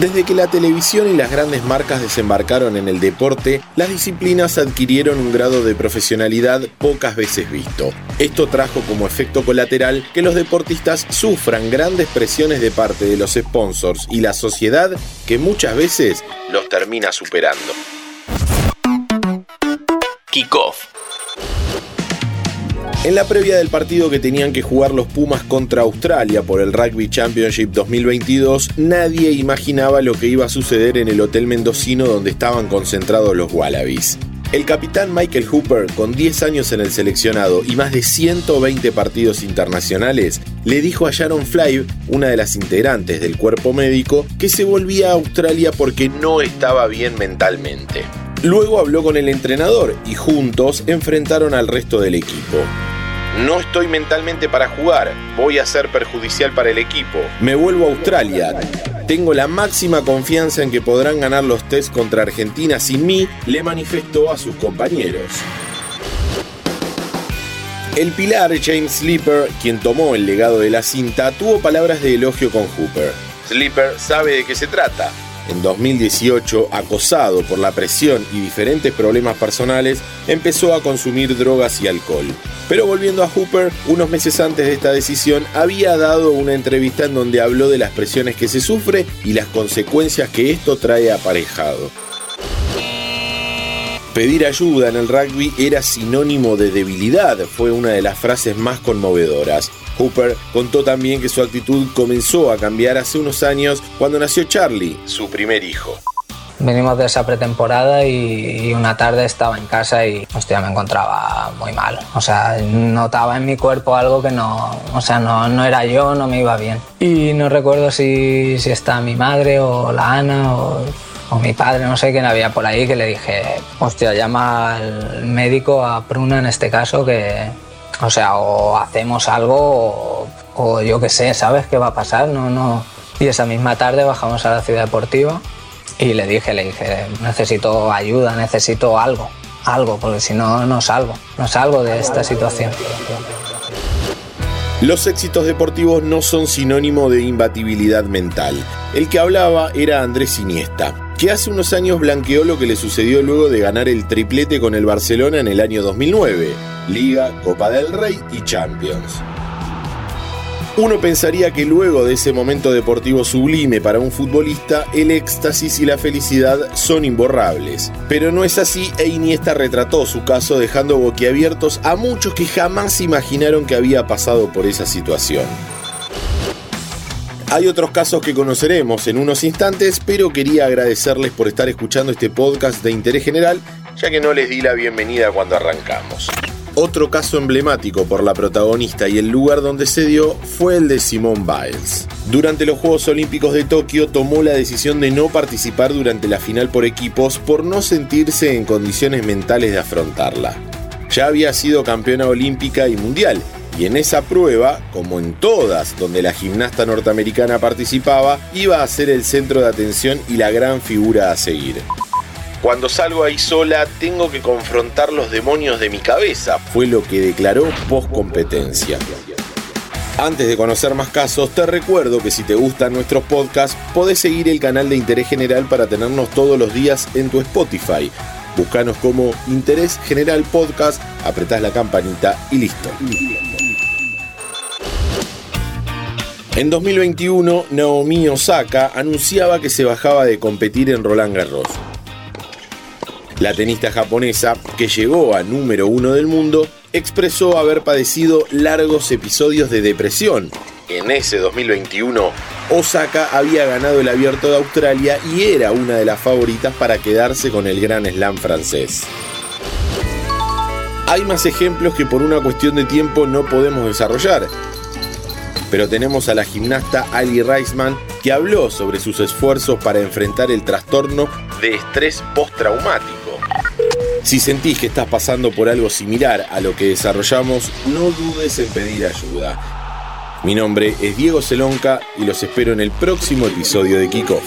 Desde que la televisión y las grandes marcas desembarcaron en el deporte, las disciplinas adquirieron un grado de profesionalidad pocas veces visto. Esto trajo como efecto colateral que los deportistas sufran grandes presiones de parte de los sponsors y la sociedad que muchas veces los termina superando. Kickoff en la previa del partido que tenían que jugar los Pumas contra Australia por el Rugby Championship 2022, nadie imaginaba lo que iba a suceder en el Hotel Mendocino donde estaban concentrados los Wallabies. El capitán Michael Hooper, con 10 años en el seleccionado y más de 120 partidos internacionales, le dijo a Sharon Fly, una de las integrantes del cuerpo médico, que se volvía a Australia porque no estaba bien mentalmente. Luego habló con el entrenador y juntos enfrentaron al resto del equipo. No estoy mentalmente para jugar, voy a ser perjudicial para el equipo. Me vuelvo a Australia. Tengo la máxima confianza en que podrán ganar los test contra Argentina sin mí, le manifestó a sus compañeros. El pilar James Sleeper, quien tomó el legado de la cinta, tuvo palabras de elogio con Hooper. Sleeper sabe de qué se trata, en 2018, acosado por la presión y diferentes problemas personales, empezó a consumir drogas y alcohol. Pero volviendo a Hooper, unos meses antes de esta decisión, había dado una entrevista en donde habló de las presiones que se sufre y las consecuencias que esto trae aparejado. Pedir ayuda en el rugby era sinónimo de debilidad, fue una de las frases más conmovedoras. Hooper contó también que su actitud comenzó a cambiar hace unos años cuando nació Charlie, su primer hijo. Venimos de esa pretemporada y, una tarde estaba en casa y hostia, me encontraba muy mal. O sea, notaba en mi cuerpo algo que no, o sea, no, no era yo, no me iba bien. Y no recuerdo si, si está mi madre o la Ana o o mi padre, no sé quién había por ahí, que le dije, hostia, llama al médico, a Pruna en este caso, que, o sea, o hacemos algo o, yo qué sé, ¿sabes qué va a pasar? No, no. Y esa misma tarde bajamos a la ciudad deportiva y le dije, le dije, necesito ayuda, necesito algo, algo, porque si no, no salgo, no salgo de esta situación. Los éxitos deportivos no son sinónimo de imbatibilidad mental. El que hablaba era Andrés Iniesta que hace unos años blanqueó lo que le sucedió luego de ganar el triplete con el Barcelona en el año 2009, Liga, Copa del Rey y Champions. Uno pensaría que luego de ese momento deportivo sublime para un futbolista, el éxtasis y la felicidad son imborrables. Pero no es así e Iniesta retrató su caso dejando boquiabiertos a muchos que jamás imaginaron que había pasado por esa situación. Hay otros casos que conoceremos en unos instantes, pero quería agradecerles por estar escuchando este podcast de interés general, ya que no les di la bienvenida cuando arrancamos. Otro caso emblemático por la protagonista y el lugar donde se dio fue el de Simone Biles. Durante los Juegos Olímpicos de Tokio tomó la decisión de no participar durante la final por equipos por no sentirse en condiciones mentales de afrontarla. Ya había sido campeona olímpica y mundial y en esa prueba, como en todas donde la gimnasta norteamericana participaba, iba a ser el centro de atención y la gran figura a seguir. Cuando salgo ahí sola, tengo que confrontar los demonios de mi cabeza, fue lo que declaró post competencia. Antes de conocer más casos, te recuerdo que si te gustan nuestros podcasts, podés seguir el canal de Interés General para tenernos todos los días en tu Spotify. Búscanos como Interés General Podcast, apretás la campanita y listo. En 2021, Naomi Osaka anunciaba que se bajaba de competir en Roland Garros. La tenista japonesa, que llegó a número uno del mundo, expresó haber padecido largos episodios de depresión. En ese 2021, Osaka había ganado el abierto de Australia y era una de las favoritas para quedarse con el Gran Slam francés. Hay más ejemplos que por una cuestión de tiempo no podemos desarrollar, pero tenemos a la gimnasta Ali Reisman que habló sobre sus esfuerzos para enfrentar el trastorno de estrés postraumático. Si sentís que estás pasando por algo similar a lo que desarrollamos, no dudes en pedir ayuda. Mi nombre es Diego Celonca y los espero en el próximo episodio de Kickoff.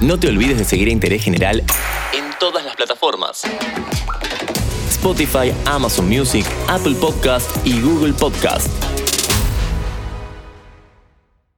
No te olvides de seguir a Interés General en todas las plataformas. Spotify, Amazon Music, Apple Podcast y Google Podcast.